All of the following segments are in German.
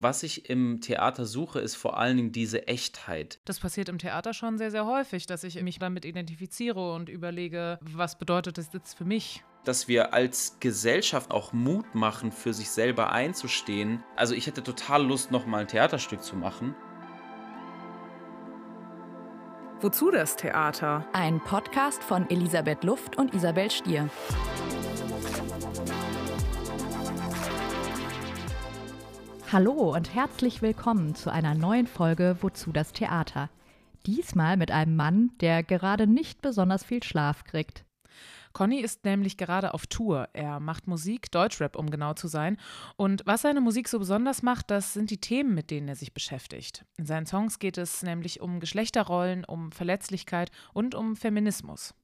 Was ich im Theater suche, ist vor allen Dingen diese Echtheit. Das passiert im Theater schon sehr, sehr häufig, dass ich mich damit identifiziere und überlege, was bedeutet das jetzt für mich? Dass wir als Gesellschaft auch Mut machen, für sich selber einzustehen. Also ich hätte total Lust, nochmal ein Theaterstück zu machen. Wozu das Theater? Ein Podcast von Elisabeth Luft und Isabel Stier. Hallo und herzlich willkommen zu einer neuen Folge Wozu das Theater. Diesmal mit einem Mann, der gerade nicht besonders viel Schlaf kriegt. Conny ist nämlich gerade auf Tour. Er macht Musik, Deutschrap, um genau zu sein. Und was seine Musik so besonders macht, das sind die Themen, mit denen er sich beschäftigt. In seinen Songs geht es nämlich um Geschlechterrollen, um Verletzlichkeit und um Feminismus.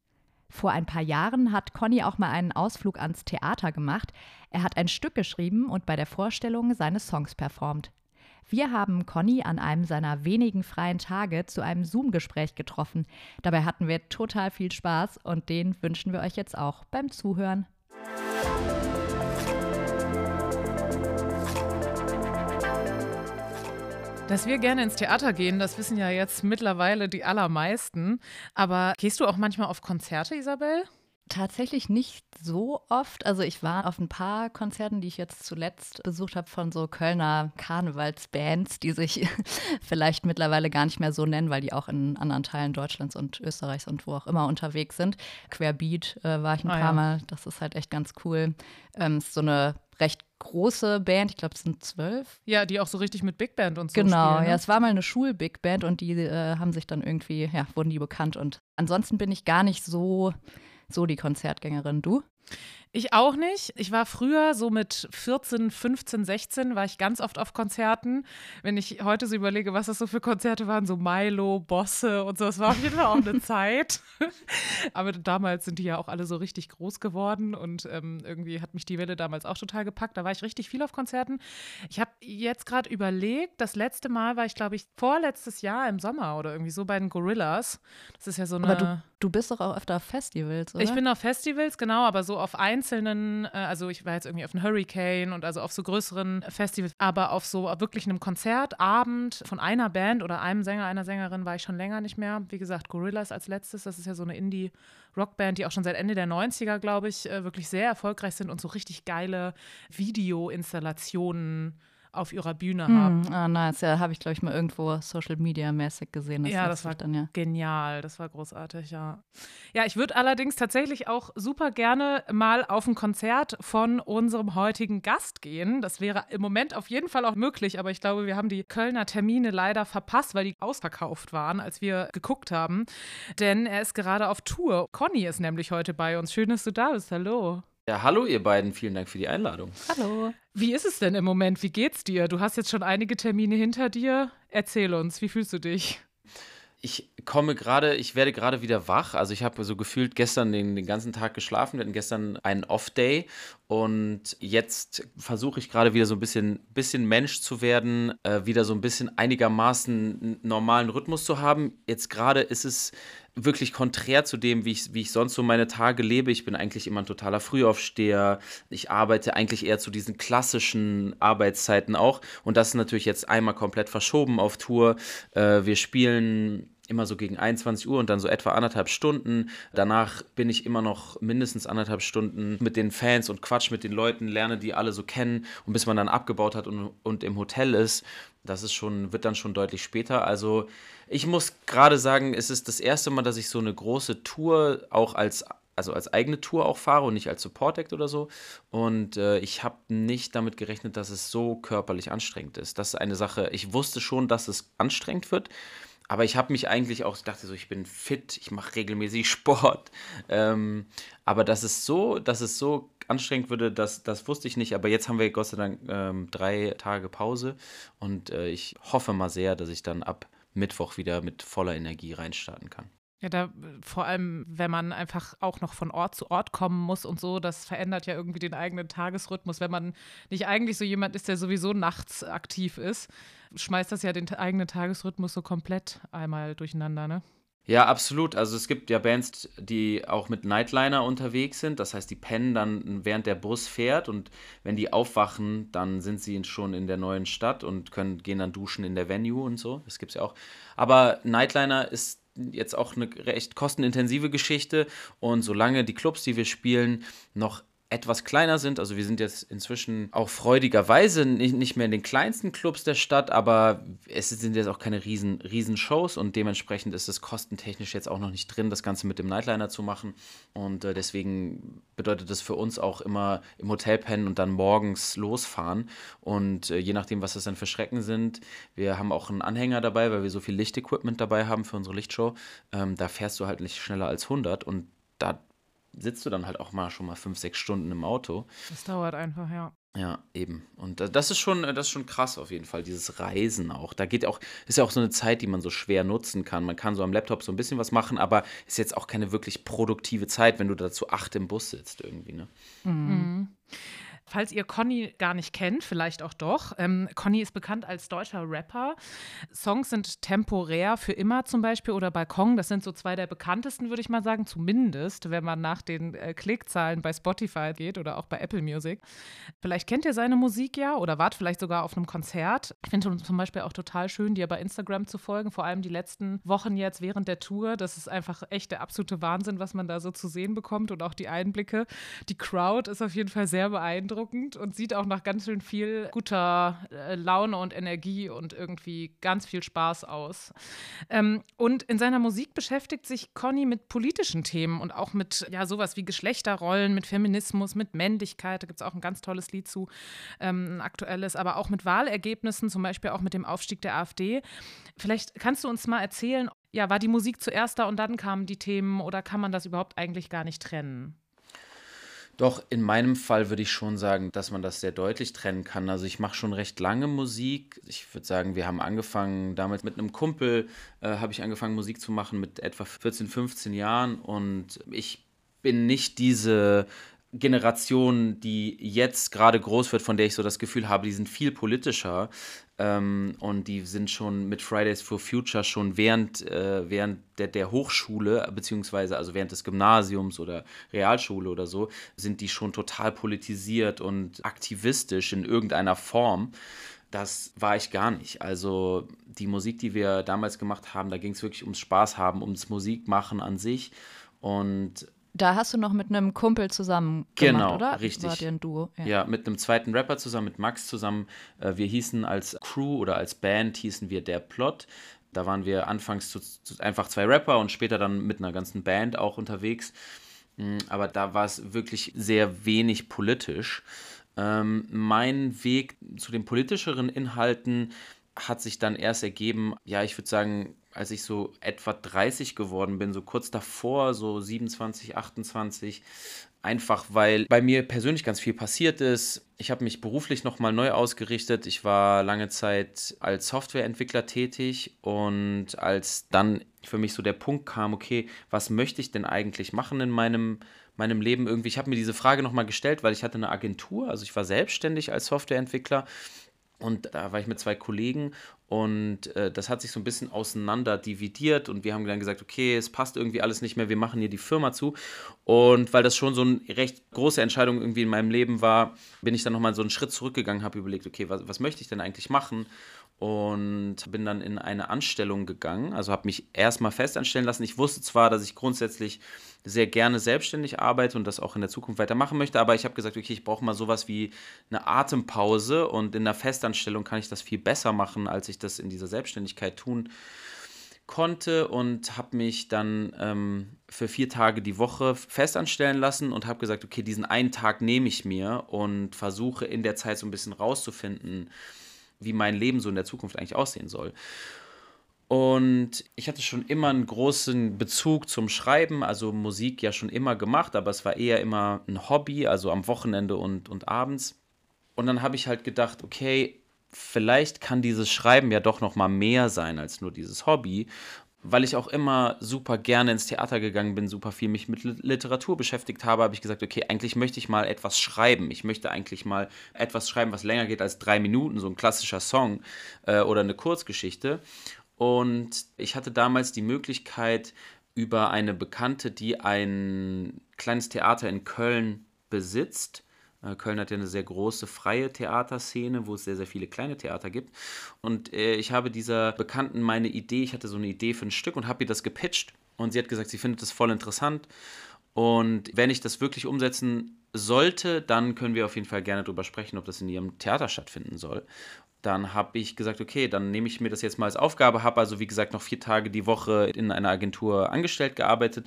Vor ein paar Jahren hat Conny auch mal einen Ausflug ans Theater gemacht. Er hat ein Stück geschrieben und bei der Vorstellung seine Songs performt. Wir haben Conny an einem seiner wenigen freien Tage zu einem Zoom-Gespräch getroffen. Dabei hatten wir total viel Spaß und den wünschen wir euch jetzt auch beim Zuhören. Dass wir gerne ins Theater gehen, das wissen ja jetzt mittlerweile die allermeisten. Aber gehst du auch manchmal auf Konzerte, Isabel? Tatsächlich nicht so oft. Also ich war auf ein paar Konzerten, die ich jetzt zuletzt besucht habe von so Kölner Karnevalsbands, die sich vielleicht mittlerweile gar nicht mehr so nennen, weil die auch in anderen Teilen Deutschlands und Österreichs und wo auch immer unterwegs sind. Querbeat äh, war ich ein ah, paar ja. Mal. Das ist halt echt ganz cool. Ähm, ist so eine recht große Band, ich glaube, es sind zwölf. Ja, die auch so richtig mit Big Band und so Genau, spielen, ne? ja, es war mal eine Schul-Big Band und die äh, haben sich dann irgendwie, ja, wurden die bekannt. Und ansonsten bin ich gar nicht so so die Konzertgängerin. Du? Ich auch nicht. Ich war früher so mit 14, 15, 16 war ich ganz oft auf Konzerten. Wenn ich heute so überlege, was das so für Konzerte waren, so Milo, Bosse und so, das war auf jeden Fall auch eine Zeit. Aber damals sind die ja auch alle so richtig groß geworden und ähm, irgendwie hat mich die Welle damals auch total gepackt. Da war ich richtig viel auf Konzerten. Ich habe jetzt gerade überlegt, das letzte Mal war ich, glaube ich, vorletztes Jahr im Sommer oder irgendwie so bei den Gorillas. Das ist ja so eine. Aber du, du bist doch auch öfter auf Festivals, oder? Ich bin auf Festivals, genau, aber so auf eins einzelnen, äh, also ich war jetzt irgendwie auf einem Hurricane und also auf so größeren Festivals, aber auf so wirklich einem Konzertabend von einer Band oder einem Sänger, einer Sängerin war ich schon länger nicht mehr. Wie gesagt, Gorillas als letztes, das ist ja so eine Indie-Rockband, die auch schon seit Ende der 90er, glaube ich, äh, wirklich sehr erfolgreich sind und so richtig geile Video-Installationen auf ihrer Bühne hm, haben. Ah, nice. Ja, habe ich, glaube ich, mal irgendwo Social Media mäßig gesehen. Das ja, das war dann, ja. genial. Das war großartig, ja. Ja, ich würde allerdings tatsächlich auch super gerne mal auf ein Konzert von unserem heutigen Gast gehen. Das wäre im Moment auf jeden Fall auch möglich, aber ich glaube, wir haben die Kölner Termine leider verpasst, weil die ausverkauft waren, als wir geguckt haben. Denn er ist gerade auf Tour. Conny ist nämlich heute bei uns. Schön, dass du da bist. Hallo. Ja, hallo ihr beiden, vielen Dank für die Einladung. Hallo. Wie ist es denn im Moment? Wie geht's dir? Du hast jetzt schon einige Termine hinter dir. Erzähl uns, wie fühlst du dich? ich komme gerade, ich werde gerade wieder wach. Also ich habe so gefühlt gestern den, den ganzen Tag geschlafen. Wir hatten gestern einen Off-Day und jetzt versuche ich gerade wieder so ein bisschen, bisschen Mensch zu werden, äh, wieder so ein bisschen einigermaßen normalen Rhythmus zu haben. Jetzt gerade ist es wirklich konträr zu dem, wie ich, wie ich sonst so meine Tage lebe. Ich bin eigentlich immer ein totaler Frühaufsteher. Ich arbeite eigentlich eher zu diesen klassischen Arbeitszeiten auch. Und das ist natürlich jetzt einmal komplett verschoben auf Tour. Äh, wir spielen immer so gegen 21 Uhr und dann so etwa anderthalb Stunden. Danach bin ich immer noch mindestens anderthalb Stunden mit den Fans und Quatsch mit den Leuten, lerne die alle so kennen und bis man dann abgebaut hat und, und im Hotel ist, das ist schon, wird dann schon deutlich später. Also ich muss gerade sagen, es ist das erste Mal, dass ich so eine große Tour auch als also als eigene Tour auch fahre und nicht als Support Act oder so. Und äh, ich habe nicht damit gerechnet, dass es so körperlich anstrengend ist. Das ist eine Sache, ich wusste schon, dass es anstrengend wird. Aber ich habe mich eigentlich auch, ich dachte so, ich bin fit, ich mache regelmäßig Sport. Ähm, aber dass es so, dass es so anstrengend würde, das, das wusste ich nicht. Aber jetzt haben wir Gott sei Dank ähm, drei Tage Pause und äh, ich hoffe mal sehr, dass ich dann ab Mittwoch wieder mit voller Energie reinstarten kann. Ja, da vor allem, wenn man einfach auch noch von Ort zu Ort kommen muss und so, das verändert ja irgendwie den eigenen Tagesrhythmus. Wenn man nicht eigentlich so jemand ist, der sowieso nachts aktiv ist, schmeißt das ja den eigenen Tagesrhythmus so komplett einmal durcheinander, ne? Ja, absolut. Also es gibt ja Bands, die auch mit Nightliner unterwegs sind. Das heißt, die pennen dann, während der Bus fährt und wenn die aufwachen, dann sind sie schon in der neuen Stadt und können, gehen dann duschen in der Venue und so. Das gibt es ja auch. Aber Nightliner ist jetzt auch eine recht kostenintensive Geschichte. Und solange die Clubs, die wir spielen, noch etwas kleiner sind. Also wir sind jetzt inzwischen auch freudigerweise nicht, mehr in den kleinsten Clubs der Stadt, aber es sind jetzt auch keine riesen, riesen Shows und dementsprechend ist es kostentechnisch jetzt auch noch nicht drin, das Ganze mit dem Nightliner zu machen. Und äh, deswegen bedeutet das für uns auch immer im Hotel pennen und dann morgens losfahren. Und äh, je nachdem, was das dann für Schrecken sind, wir haben auch einen Anhänger dabei, weil wir so viel Lichtequipment dabei haben für unsere Lichtshow. Ähm, da fährst du halt nicht schneller als 100 und da sitzt du dann halt auch mal schon mal fünf, sechs Stunden im Auto. Das dauert einfach, ja. Ja, eben. Und das ist schon, das ist schon krass auf jeden Fall, dieses Reisen auch. Da geht auch, ist ja auch so eine Zeit, die man so schwer nutzen kann. Man kann so am Laptop so ein bisschen was machen, aber ist jetzt auch keine wirklich produktive Zeit, wenn du dazu acht im Bus sitzt irgendwie, ne? Mhm. Falls ihr Conny gar nicht kennt, vielleicht auch doch. Ähm, Conny ist bekannt als deutscher Rapper. Songs sind temporär für immer zum Beispiel oder Balkon. Das sind so zwei der bekanntesten, würde ich mal sagen, zumindest, wenn man nach den äh, Klickzahlen bei Spotify geht oder auch bei Apple Music. Vielleicht kennt ihr seine Musik ja oder wart vielleicht sogar auf einem Konzert. Ich finde zum Beispiel auch total schön, dir bei Instagram zu folgen, vor allem die letzten Wochen jetzt während der Tour. Das ist einfach echt der absolute Wahnsinn, was man da so zu sehen bekommt und auch die Einblicke. Die Crowd ist auf jeden Fall sehr beeindruckend beeindruckend und sieht auch nach ganz schön viel guter äh, Laune und Energie und irgendwie ganz viel Spaß aus. Ähm, und in seiner Musik beschäftigt sich Conny mit politischen Themen und auch mit ja sowas wie Geschlechterrollen, mit Feminismus, mit Männlichkeit. Da gibt es auch ein ganz tolles Lied zu, ähm, ein aktuelles, aber auch mit Wahlergebnissen, zum Beispiel auch mit dem Aufstieg der AfD. Vielleicht kannst du uns mal erzählen, ja, war die Musik zuerst da und dann kamen die Themen oder kann man das überhaupt eigentlich gar nicht trennen? Doch, in meinem Fall würde ich schon sagen, dass man das sehr deutlich trennen kann. Also ich mache schon recht lange Musik. Ich würde sagen, wir haben angefangen, damals mit einem Kumpel äh, habe ich angefangen, Musik zu machen mit etwa 14, 15 Jahren. Und ich bin nicht diese Generation, die jetzt gerade groß wird, von der ich so das Gefühl habe, die sind viel politischer. Ähm, und die sind schon mit Fridays for Future schon während, äh, während der, der Hochschule, beziehungsweise also während des Gymnasiums oder Realschule oder so, sind die schon total politisiert und aktivistisch in irgendeiner Form. Das war ich gar nicht. Also die Musik, die wir damals gemacht haben, da ging es wirklich ums Spaß haben, ums Musikmachen an sich. Und da hast du noch mit einem Kumpel zusammen gemacht, genau, oder? richtig. War dir ein Duo? Ja. ja. mit einem zweiten Rapper zusammen, mit Max zusammen. Äh, wir hießen als Crew oder als Band hießen wir Der Plot. Da waren wir anfangs zu, zu einfach zwei Rapper und später dann mit einer ganzen Band auch unterwegs. Mm, aber da war es wirklich sehr wenig politisch. Ähm, mein Weg zu den politischeren Inhalten hat sich dann erst ergeben, ja, ich würde sagen, als ich so etwa 30 geworden bin, so kurz davor, so 27, 28, einfach weil bei mir persönlich ganz viel passiert ist. Ich habe mich beruflich nochmal neu ausgerichtet. Ich war lange Zeit als Softwareentwickler tätig und als dann für mich so der Punkt kam, okay, was möchte ich denn eigentlich machen in meinem meinem Leben irgendwie, ich habe mir diese Frage nochmal gestellt, weil ich hatte eine Agentur, also ich war selbstständig als Softwareentwickler und da war ich mit zwei Kollegen und äh, das hat sich so ein bisschen auseinander dividiert und wir haben dann gesagt, okay, es passt irgendwie alles nicht mehr, wir machen hier die Firma zu. Und weil das schon so eine recht große Entscheidung irgendwie in meinem Leben war, bin ich dann nochmal so einen Schritt zurückgegangen, habe überlegt, okay, was, was möchte ich denn eigentlich machen? Und bin dann in eine Anstellung gegangen. Also habe mich erstmal festanstellen lassen. Ich wusste zwar, dass ich grundsätzlich sehr gerne selbstständig arbeite und das auch in der Zukunft weitermachen möchte, aber ich habe gesagt, okay, ich brauche mal sowas wie eine Atempause und in der Festanstellung kann ich das viel besser machen, als ich das in dieser Selbstständigkeit tun konnte und habe mich dann ähm, für vier Tage die Woche festanstellen lassen und habe gesagt, okay, diesen einen Tag nehme ich mir und versuche in der Zeit so ein bisschen rauszufinden, wie mein Leben so in der Zukunft eigentlich aussehen soll. Und ich hatte schon immer einen großen Bezug zum Schreiben, also Musik ja schon immer gemacht, aber es war eher immer ein Hobby, also am Wochenende und, und abends. Und dann habe ich halt gedacht, okay, vielleicht kann dieses Schreiben ja doch noch mal mehr sein als nur dieses Hobby weil ich auch immer super gerne ins Theater gegangen bin, super viel mich mit Literatur beschäftigt habe, habe ich gesagt, okay, eigentlich möchte ich mal etwas schreiben. Ich möchte eigentlich mal etwas schreiben, was länger geht als drei Minuten, so ein klassischer Song äh, oder eine Kurzgeschichte. Und ich hatte damals die Möglichkeit, über eine Bekannte, die ein kleines Theater in Köln besitzt. Äh, Köln hat ja eine sehr große freie Theaterszene, wo es sehr, sehr viele kleine Theater gibt. Und äh, ich habe dieser Bekannten meine Idee, ich hatte so eine Idee für ein Stück und habe ihr das gepitcht. Und sie hat gesagt, sie findet das voll interessant. Und wenn ich das wirklich umsetzen sollte, dann können wir auf jeden Fall gerne darüber sprechen, ob das in ihrem Theater stattfinden soll dann habe ich gesagt, okay, dann nehme ich mir das jetzt mal als Aufgabe, habe also wie gesagt noch vier Tage die Woche in einer Agentur angestellt gearbeitet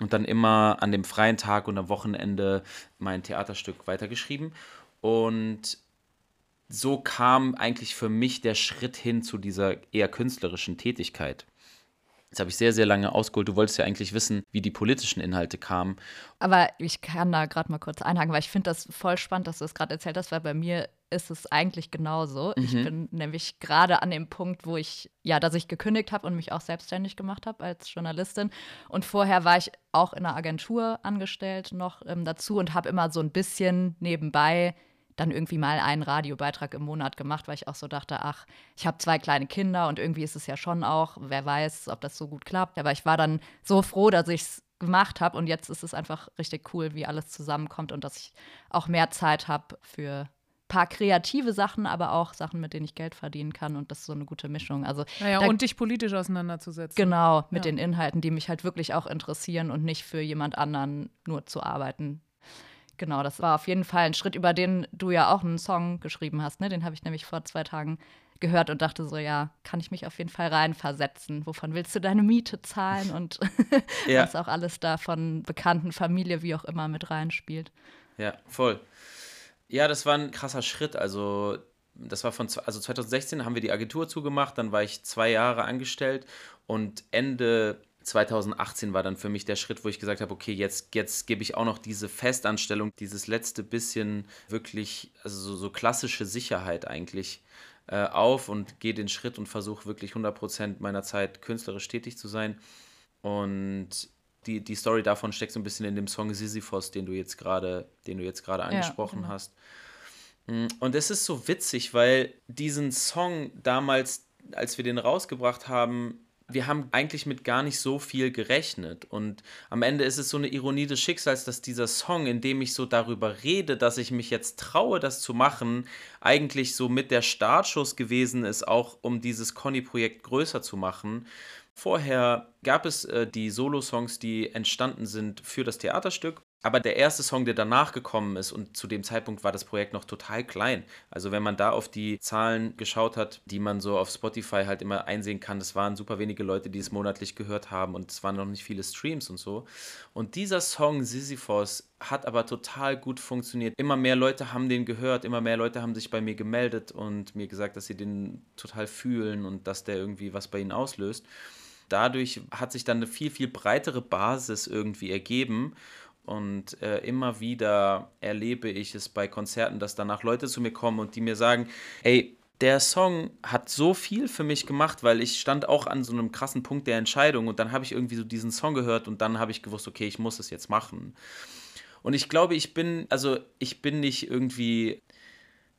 und dann immer an dem freien Tag und am Wochenende mein Theaterstück weitergeschrieben. Und so kam eigentlich für mich der Schritt hin zu dieser eher künstlerischen Tätigkeit. Jetzt habe ich sehr, sehr lange ausgeholt. Du wolltest ja eigentlich wissen, wie die politischen Inhalte kamen. Aber ich kann da gerade mal kurz einhaken, weil ich finde das voll spannend, dass du es gerade erzählt hast, weil bei mir ist es eigentlich genauso. Mhm. Ich bin nämlich gerade an dem Punkt, wo ich, ja, dass ich gekündigt habe und mich auch selbstständig gemacht habe als Journalistin. Und vorher war ich auch in einer Agentur angestellt noch ähm, dazu und habe immer so ein bisschen nebenbei dann irgendwie mal einen Radiobeitrag im Monat gemacht, weil ich auch so dachte, ach, ich habe zwei kleine Kinder und irgendwie ist es ja schon auch, wer weiß, ob das so gut klappt. Aber ich war dann so froh, dass ich es gemacht habe und jetzt ist es einfach richtig cool, wie alles zusammenkommt und dass ich auch mehr Zeit habe für paar kreative Sachen, aber auch Sachen, mit denen ich Geld verdienen kann und das ist so eine gute Mischung. Also naja, und dich politisch auseinanderzusetzen. Genau, mit ja. den Inhalten, die mich halt wirklich auch interessieren und nicht für jemand anderen nur zu arbeiten. Genau, das war auf jeden Fall ein Schritt, über den du ja auch einen Song geschrieben hast. Ne? Den habe ich nämlich vor zwei Tagen gehört und dachte so, ja, kann ich mich auf jeden Fall reinversetzen. Wovon willst du deine Miete zahlen und ja. was auch alles da von Bekannten, Familie, wie auch immer mit reinspielt. Ja, voll. Ja, das war ein krasser Schritt. Also, das war von, also 2016 haben wir die Agentur zugemacht, dann war ich zwei Jahre angestellt und Ende 2018 war dann für mich der Schritt, wo ich gesagt habe, okay, jetzt, jetzt gebe ich auch noch diese Festanstellung, dieses letzte bisschen wirklich, also so, so klassische Sicherheit eigentlich äh, auf und gehe den Schritt und versuche wirklich 100% meiner Zeit künstlerisch tätig zu sein. Und die, die Story davon steckt so ein bisschen in dem Song Sisyphos, den du jetzt gerade, den du jetzt gerade angesprochen ja, genau. hast. Mm, und es ist so witzig, weil diesen Song damals, als wir den rausgebracht haben, wir haben eigentlich mit gar nicht so viel gerechnet. Und am Ende ist es so eine Ironie des Schicksals, dass dieser Song, in dem ich so darüber rede, dass ich mich jetzt traue, das zu machen, eigentlich so mit der Startschuss gewesen ist, auch um dieses Conny-Projekt größer zu machen. Vorher gab es äh, die Solo-Songs, die entstanden sind für das Theaterstück. Aber der erste Song, der danach gekommen ist, und zu dem Zeitpunkt war das Projekt noch total klein. Also wenn man da auf die Zahlen geschaut hat, die man so auf Spotify halt immer einsehen kann, das waren super wenige Leute, die es monatlich gehört haben und es waren noch nicht viele Streams und so. Und dieser Song Sisyphos hat aber total gut funktioniert. Immer mehr Leute haben den gehört, immer mehr Leute haben sich bei mir gemeldet und mir gesagt, dass sie den total fühlen und dass der irgendwie was bei ihnen auslöst. Dadurch hat sich dann eine viel, viel breitere Basis irgendwie ergeben. Und äh, immer wieder erlebe ich es bei Konzerten, dass danach Leute zu mir kommen und die mir sagen, ey, der Song hat so viel für mich gemacht, weil ich stand auch an so einem krassen Punkt der Entscheidung und dann habe ich irgendwie so diesen Song gehört und dann habe ich gewusst, okay, ich muss es jetzt machen. Und ich glaube, ich bin, also ich bin nicht irgendwie,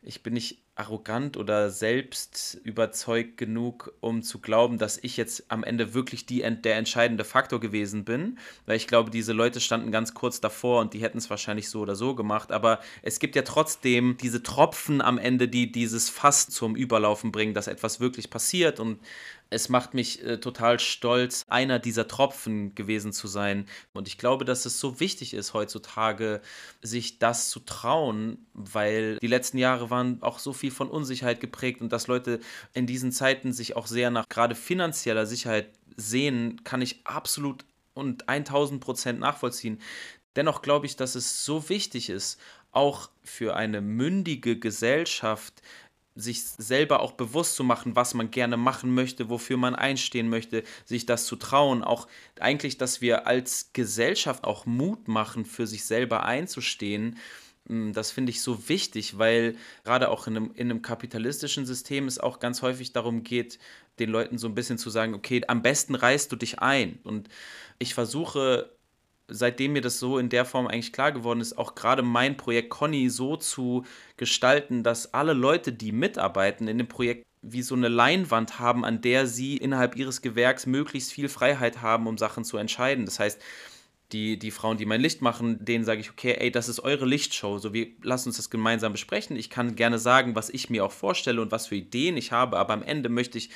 ich bin nicht arrogant oder selbst überzeugt genug, um zu glauben, dass ich jetzt am Ende wirklich die, der entscheidende Faktor gewesen bin. Weil ich glaube, diese Leute standen ganz kurz davor und die hätten es wahrscheinlich so oder so gemacht. Aber es gibt ja trotzdem diese Tropfen am Ende, die dieses Fass zum Überlaufen bringen, dass etwas wirklich passiert. Und es macht mich äh, total stolz, einer dieser Tropfen gewesen zu sein. Und ich glaube, dass es so wichtig ist heutzutage, sich das zu trauen, weil die letzten Jahre waren auch so viel von Unsicherheit geprägt und dass Leute in diesen Zeiten sich auch sehr nach gerade finanzieller Sicherheit sehen, kann ich absolut und 1000 Prozent nachvollziehen. Dennoch glaube ich, dass es so wichtig ist, auch für eine mündige Gesellschaft sich selber auch bewusst zu machen, was man gerne machen möchte, wofür man einstehen möchte, sich das zu trauen, auch eigentlich, dass wir als Gesellschaft auch Mut machen, für sich selber einzustehen. Hm, das finde ich so wichtig, weil gerade auch in einem, in einem kapitalistischen System es auch ganz häufig darum geht, den Leuten so ein bisschen zu sagen, okay, am besten reißt du dich ein. Und ich versuche seitdem mir das so in der Form eigentlich klar geworden ist, auch gerade mein Projekt Conny so zu gestalten, dass alle Leute, die mitarbeiten in dem Projekt, wie so eine Leinwand haben, an der sie innerhalb ihres Gewerks möglichst viel Freiheit haben, um Sachen zu entscheiden. Das heißt, die, die Frauen, die mein Licht machen, denen sage ich, okay, ey, das ist eure Lichtshow, so wir lassen uns das gemeinsam besprechen. Ich kann gerne sagen, was ich mir auch vorstelle und was für Ideen ich habe, aber am Ende möchte ich,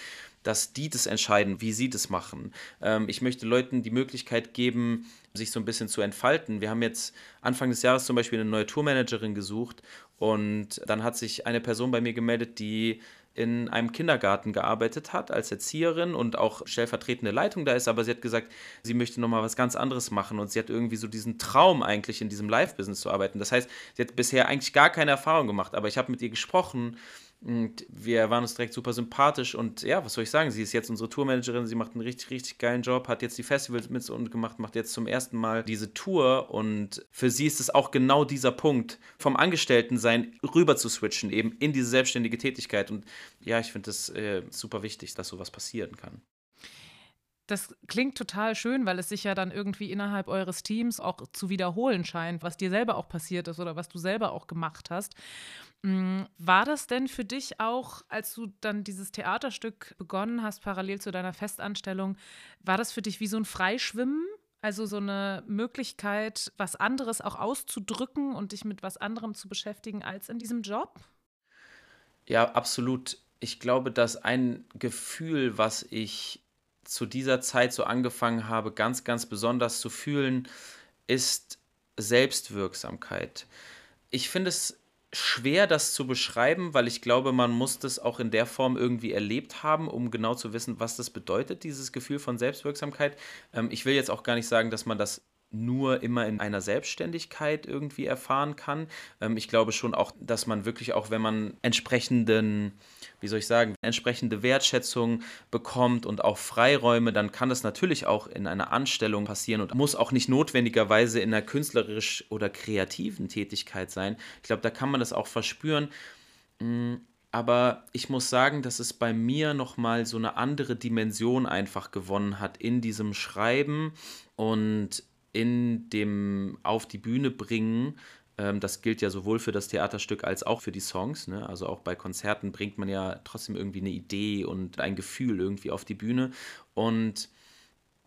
dass die das entscheiden, wie sie das machen. Ähm, ich möchte Leuten die Möglichkeit geben, sich so ein bisschen zu entfalten. Wir haben jetzt Anfang des Jahres zum Beispiel eine neue Tourmanagerin gesucht und dann hat sich eine Person bei mir gemeldet, die in einem Kindergarten gearbeitet hat als Erzieherin und auch stellvertretende Leitung da ist, aber sie hat gesagt, sie möchte nochmal was ganz anderes machen und sie hat irgendwie so diesen Traum eigentlich in diesem Live-Business zu arbeiten. Das heißt, sie hat bisher eigentlich gar keine Erfahrung gemacht, aber ich habe mit ihr gesprochen und wir waren uns direkt super sympathisch und ja, was soll ich sagen? Sie ist jetzt unsere Tourmanagerin, sie macht einen richtig, richtig geilen Job, hat jetzt die Festivals mit uns gemacht, macht jetzt zum ersten Mal diese Tour und für sie ist es auch genau dieser Punkt, vom Angestelltensein rüber zu switchen, eben in diese selbstständige Tätigkeit. Und ja, ich finde es äh, super wichtig, dass sowas passieren kann. Das klingt total schön, weil es sich ja dann irgendwie innerhalb eures Teams auch zu wiederholen scheint, was dir selber auch passiert ist oder was du selber auch gemacht hast. Mm, war das denn für dich auch, als du dann dieses Theaterstück begonnen hast, parallel zu deiner Festanstellung, war das für dich wie so ein Freischwimmen? Also so eine Möglichkeit, was anderes auch auszudrücken und dich mit was anderem zu beschäftigen als in diesem Job? Ja, absolut. Ich glaube, dass ein Gefühl, was ich zu dieser Zeit so angefangen habe, ganz, ganz besonders zu fühlen, ist Selbstwirksamkeit. Ich finde es schwer, das zu beschreiben, weil ich glaube, man muss das auch in der Form irgendwie erlebt haben, um genau zu wissen, was das bedeutet, dieses Gefühl von Selbstwirksamkeit. Ähm, ich will jetzt auch gar nicht sagen, dass man das nur immer in einer Selbstständigkeit irgendwie erfahren kann. Ähm, ich glaube schon auch, dass man wirklich auch, wenn man entsprechenden, wie soll ich sagen, entsprechende Wertschätzung bekommt und auch Freiräume, dann kann das natürlich auch in einer Anstellung passieren und muss auch nicht notwendigerweise in einer künstlerisch oder kreativen Tätigkeit sein. Ich glaube, da kann man das auch verspüren. Mm, aber ich muss sagen, dass es bei mir nochmal so eine andere Dimension einfach gewonnen hat in diesem Schreiben und in dem Auf die Bühne bringen, das gilt ja sowohl für das Theaterstück als auch für die Songs. Ne? Also auch bei Konzerten bringt man ja trotzdem irgendwie eine Idee und ein Gefühl irgendwie auf die Bühne. Und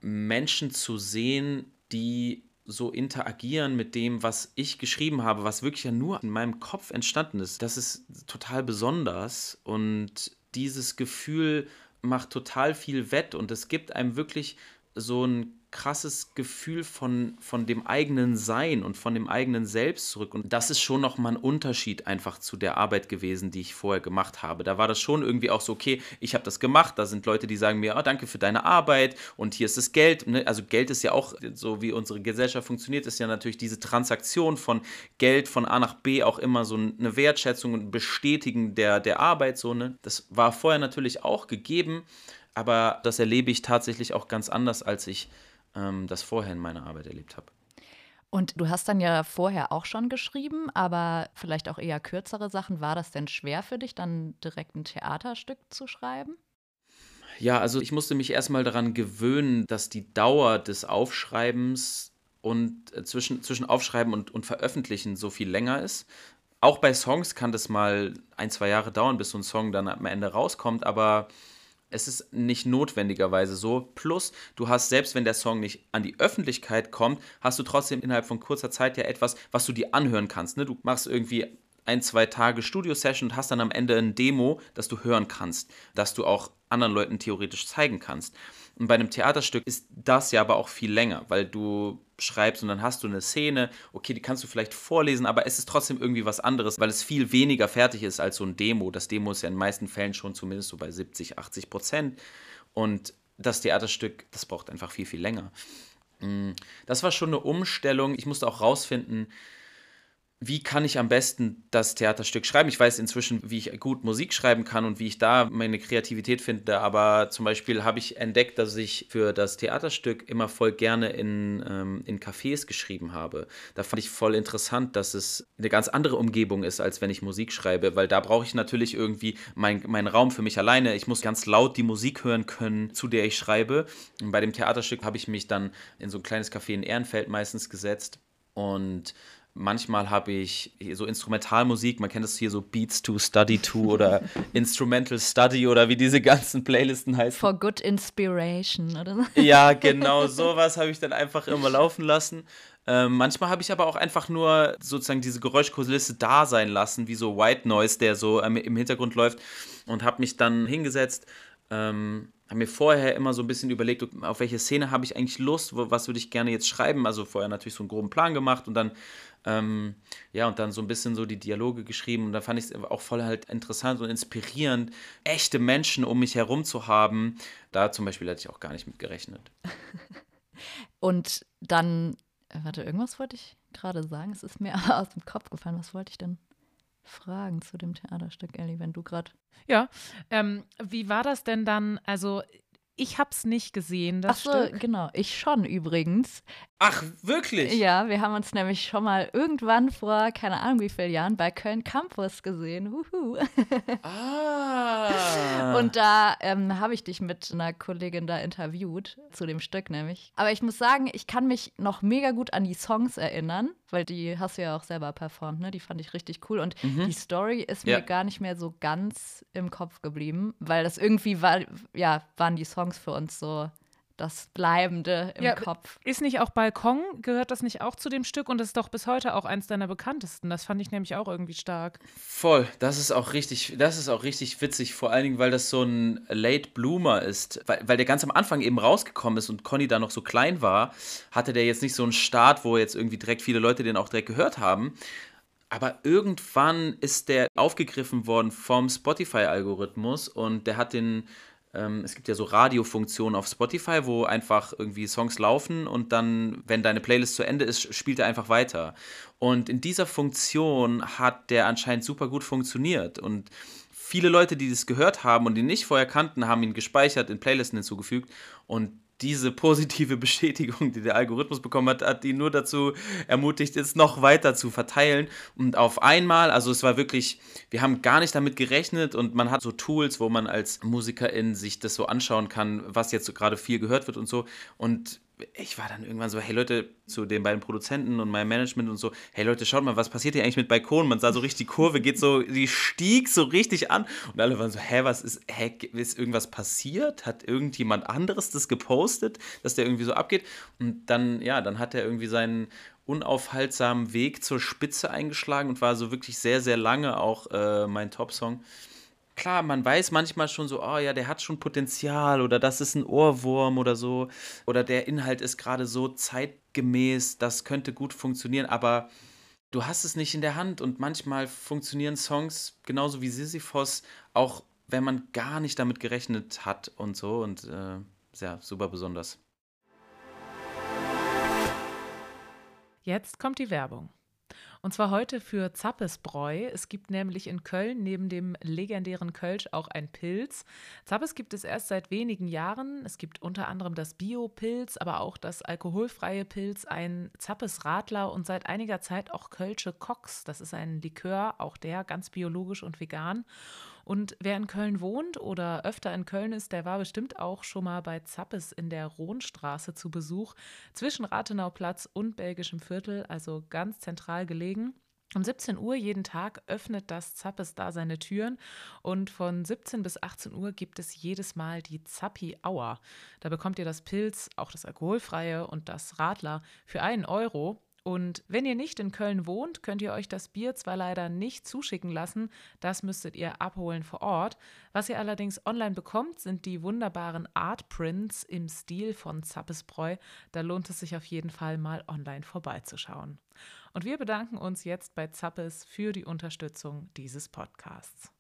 Menschen zu sehen, die so interagieren mit dem, was ich geschrieben habe, was wirklich ja nur in meinem Kopf entstanden ist, das ist total besonders. Und dieses Gefühl macht total viel wett und es gibt einem wirklich so ein krasses Gefühl von, von dem eigenen Sein und von dem eigenen Selbst zurück. Und das ist schon nochmal ein Unterschied einfach zu der Arbeit gewesen, die ich vorher gemacht habe. Da war das schon irgendwie auch so, okay, ich habe das gemacht. Da sind Leute, die sagen mir, oh, danke für deine Arbeit und hier ist das Geld. Ne? Also Geld ist ja auch, so wie unsere Gesellschaft funktioniert, ist ja natürlich diese Transaktion von Geld von A nach B auch immer so eine Wertschätzung und Bestätigen der, der Arbeit. So, ne? Das war vorher natürlich auch gegeben. Aber das erlebe ich tatsächlich auch ganz anders, als ich ähm, das vorher in meiner Arbeit erlebt habe. Und du hast dann ja vorher auch schon geschrieben, aber vielleicht auch eher kürzere Sachen. War das denn schwer für dich, dann direkt ein Theaterstück zu schreiben? Ja, also ich musste mich erstmal daran gewöhnen, dass die Dauer des Aufschreibens und äh, zwischen, zwischen Aufschreiben und, und Veröffentlichen so viel länger ist. Auch bei Songs kann das mal ein, zwei Jahre dauern, bis so ein Song dann am Ende rauskommt, aber es ist nicht notwendigerweise so. Plus, du hast, selbst wenn der Song nicht an die Öffentlichkeit kommt, hast du trotzdem innerhalb von kurzer Zeit ja etwas, was du dir anhören kannst. Ne? Du machst irgendwie ein, zwei Tage Studio-Session und hast dann am Ende ein Demo, das du hören kannst, das du auch anderen Leuten theoretisch zeigen kannst. Und bei einem Theaterstück ist das ja aber auch viel länger, weil du schreibst und dann hast du eine Szene, okay, die kannst du vielleicht vorlesen, aber es ist trotzdem irgendwie was anderes, weil es viel weniger fertig ist als so ein Demo. Das Demo ist ja in den meisten Fällen schon zumindest so bei 70, 80 Prozent. Und das Theaterstück, das braucht einfach viel, viel länger. Mm, das war schon eine Umstellung. Ich musste auch rausfinden, wie kann ich am besten das Theaterstück schreiben? Ich weiß inzwischen, wie ich gut Musik schreiben kann und wie ich da meine Kreativität finde, aber zum Beispiel habe ich entdeckt, dass ich für das Theaterstück immer voll gerne in, ähm, in Cafés geschrieben habe. Da fand ich voll interessant, dass es eine ganz andere Umgebung ist, als wenn ich Musik schreibe, weil da brauche ich natürlich irgendwie meinen mein Raum für mich alleine. Ich muss ganz laut die Musik hören können, zu der ich schreibe. Und bei dem Theaterstück habe ich mich dann in so ein kleines Café in Ehrenfeld meistens gesetzt und Manchmal habe ich so Instrumentalmusik, man kennt das hier so Beats to Study to oder Instrumental Study oder wie diese ganzen Playlisten heißen. For Good Inspiration oder so. Ja, genau, sowas habe ich dann einfach immer laufen lassen. Ähm, manchmal habe ich aber auch einfach nur sozusagen diese Geräuschkulisse da sein lassen, wie so White Noise, der so ähm, im Hintergrund läuft und habe mich dann hingesetzt, ähm, habe mir vorher immer so ein bisschen überlegt, auf welche Szene habe ich eigentlich Lust, was würde ich gerne jetzt schreiben. Also vorher natürlich so einen groben Plan gemacht und dann ähm, ja, und dann so ein bisschen so die Dialoge geschrieben. Und da fand ich es auch voll halt interessant und inspirierend, echte Menschen um mich herum zu haben. Da zum Beispiel hätte ich auch gar nicht mit gerechnet. und dann, äh, warte, irgendwas wollte ich gerade sagen. Es ist mir aber aus dem Kopf gefallen. Was wollte ich denn fragen zu dem Theaterstück, Ellie, wenn du gerade. Ja, ähm, wie war das denn dann? Also, ich habe es nicht gesehen, das Ach so, Stück. genau. Ich schon übrigens. Ach, wirklich? Ja, wir haben uns nämlich schon mal irgendwann vor, keine Ahnung wie vielen Jahren, bei Köln Campus gesehen. Huhu. Ah. Und da ähm, habe ich dich mit einer Kollegin da interviewt, zu dem Stück nämlich. Aber ich muss sagen, ich kann mich noch mega gut an die Songs erinnern, weil die hast du ja auch selber performt, ne? Die fand ich richtig cool. Und Mhm. die Story ist Ja. mir gar nicht mehr so ganz im Kopf geblieben, weil das irgendwie war, ja, waren die Songs für uns so das Bleibende im Ja, Kopf. Ist nicht auch Balkon, gehört das nicht auch zu dem Stück und das ist doch bis heute auch eins deiner bekanntesten. Das fand ich nämlich auch irgendwie stark. Voll, das ist auch richtig, das ist auch richtig witzig, vor allen Dingen, weil das so ein Late Bloomer ist, weil, weil der ganz am Anfang eben rausgekommen ist und Conny da noch so klein war, hatte der jetzt nicht so einen Start, wo jetzt irgendwie direkt viele Leute den auch direkt gehört haben. Aber irgendwann ist der aufgegriffen worden vom Spotify-Algorithmus und der hat den, es gibt ja so Radiofunktionen auf Spotify, wo einfach irgendwie Songs laufen und dann, wenn deine Playlist zu Ende ist, spielt er einfach weiter. Und in dieser Funktion hat der anscheinend super gut funktioniert und viele Leute, die das gehört haben und ihn nicht vorher kannten, haben ihn gespeichert, in Playlisten hinzugefügt und diese positive Bestätigung, die der Algorithmus bekommen hat, hat ihn nur dazu ermutigt, es noch weiter zu verteilen. Und auf einmal, also es war wirklich, wir haben gar nicht damit gerechnet und man hat so Tools, wo man als Musikerin sich das so anschauen kann, was jetzt so gerade viel gehört wird und so. Und ich war dann irgendwann so, hey Leute, zu den beiden Produzenten und meinem Management und so, hey Leute, schaut mal, was passiert hier eigentlich mit Balkon? Man sah so richtig die Kurve, geht so, die stieg so richtig an und alle waren so, hä, was ist, hä, ist irgendwas passiert? Hat irgendjemand anderes das gepostet, dass der irgendwie so abgeht? Und dann, ja, dann hat er irgendwie seinen unaufhaltsamen Weg zur Spitze eingeschlagen und war so wirklich sehr, sehr lange auch äh, mein Top-Song klar, man weiß manchmal schon so, oh ja, der hat schon Potenzial oder das ist ein Ohrwurm oder so. Oder der Inhalt ist gerade so zeitgemäß, das könnte gut funktionieren, aber du hast es nicht in der Hand und manchmal funktionieren Songs genauso wie Sisyphos, auch wenn man gar nicht damit gerechnet hat und so und äh, ja, super besonders. Jetzt kommt die Werbung. Und zwar heute für Zappesbräu. Es gibt nämlich in Köln neben dem legendären Kölsch auch ein Pilz. Zappes gibt es erst seit wenigen Jahren. Es gibt unter anderem das Bio-Pilz, aber auch das alkoholfreie Pilz, ein Zappes Radler und seit einiger Zeit auch Kölsche Cox. Das ist ein Likör, auch der ganz biologisch und vegan. Und wer in Köln wohnt oder öfter in Köln ist, der war bestimmt auch schon mal bei Zappes in der Rohnstraße zu Besuch, zwischen Rathenauplatz und Belgischem Viertel, also ganz zentral gelegen. Um 17 Uhr jeden Tag öffnet das Zappes da seine Türen und von 17 bis 18 Uhr gibt es jedes Mal die Zappi Hour. Da bekommt ihr das Pilz, auch das alkoholfreie und das Radler für einen Euro. Und wenn ihr nicht in Köln wohnt, könnt ihr euch das Bier zwar leider nicht zuschicken lassen, das müsstet ihr abholen vor Ort. Was ihr allerdings online bekommt, sind die wunderbaren Art Prints im Stil von Zappesbräu. Da lohnt es sich auf jeden Fall mal online vorbeizuschauen. Und wir bedanken uns jetzt bei Zappes für die Unterstützung dieses Podcasts.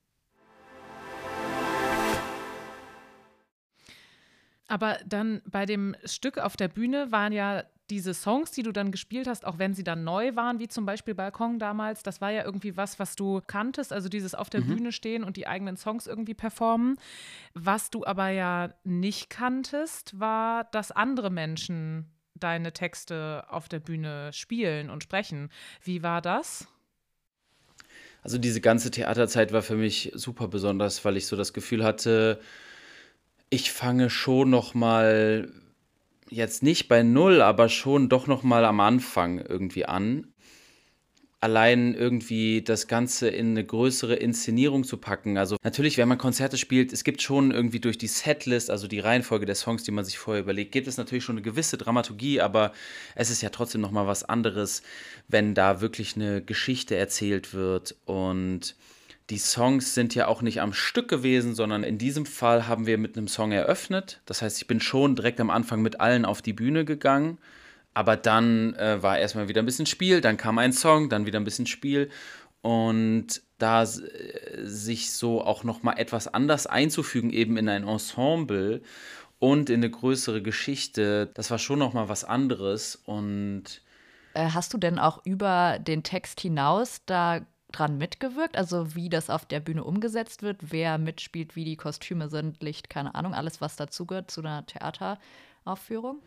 Aber dann bei dem Stück auf der Bühne waren ja diese Songs, die du dann gespielt hast, auch wenn sie dann neu waren, wie zum Beispiel Balkon damals, das war ja irgendwie was, was du kanntest, also dieses auf der Mhm. Bühne stehen und die eigenen Songs irgendwie performen. Was du aber ja nicht kanntest, war, dass andere Menschen deine Texte auf der Bühne spielen und sprechen. Wie war das? Also diese ganze Theaterzeit war für mich super besonders, weil ich so das Gefühl hatte, ich fange schon noch mal jetzt nicht bei null, aber schon doch noch mal am Anfang irgendwie an. allein irgendwie das Ganze in eine größere Inszenierung zu packen. Also natürlich, wenn man Konzerte spielt, es gibt schon irgendwie durch die Setlist, also die Reihenfolge der Songs, die man sich vorher überlegt, gibt es natürlich schon eine gewisse Dramaturgie, aber es ist ja trotzdem noch mal was anderes, wenn da wirklich eine Geschichte erzählt wird und die Songs sind ja auch nicht am Stück gewesen, sondern in diesem Fall haben wir mit einem Song eröffnet. Das heißt, ich bin schon direkt am Anfang mit allen auf die Bühne gegangen. Aber dann äh, war erstmal wieder ein bisschen Spiel, dann kam ein Song, dann wieder ein bisschen Spiel. Und da äh, sich so auch noch mal etwas anders einzufügen, eben in ein Ensemble und in eine größere Geschichte, das war schon noch mal was anderes. Und äh, hast du denn auch über den Text hinaus da dran mitgewirkt? Also wie das auf der Bühne umgesetzt wird, wer mitspielt, wie die Kostüme sind, Licht, keine Ahnung, alles, was dazugehört zu einer Theateraufführung?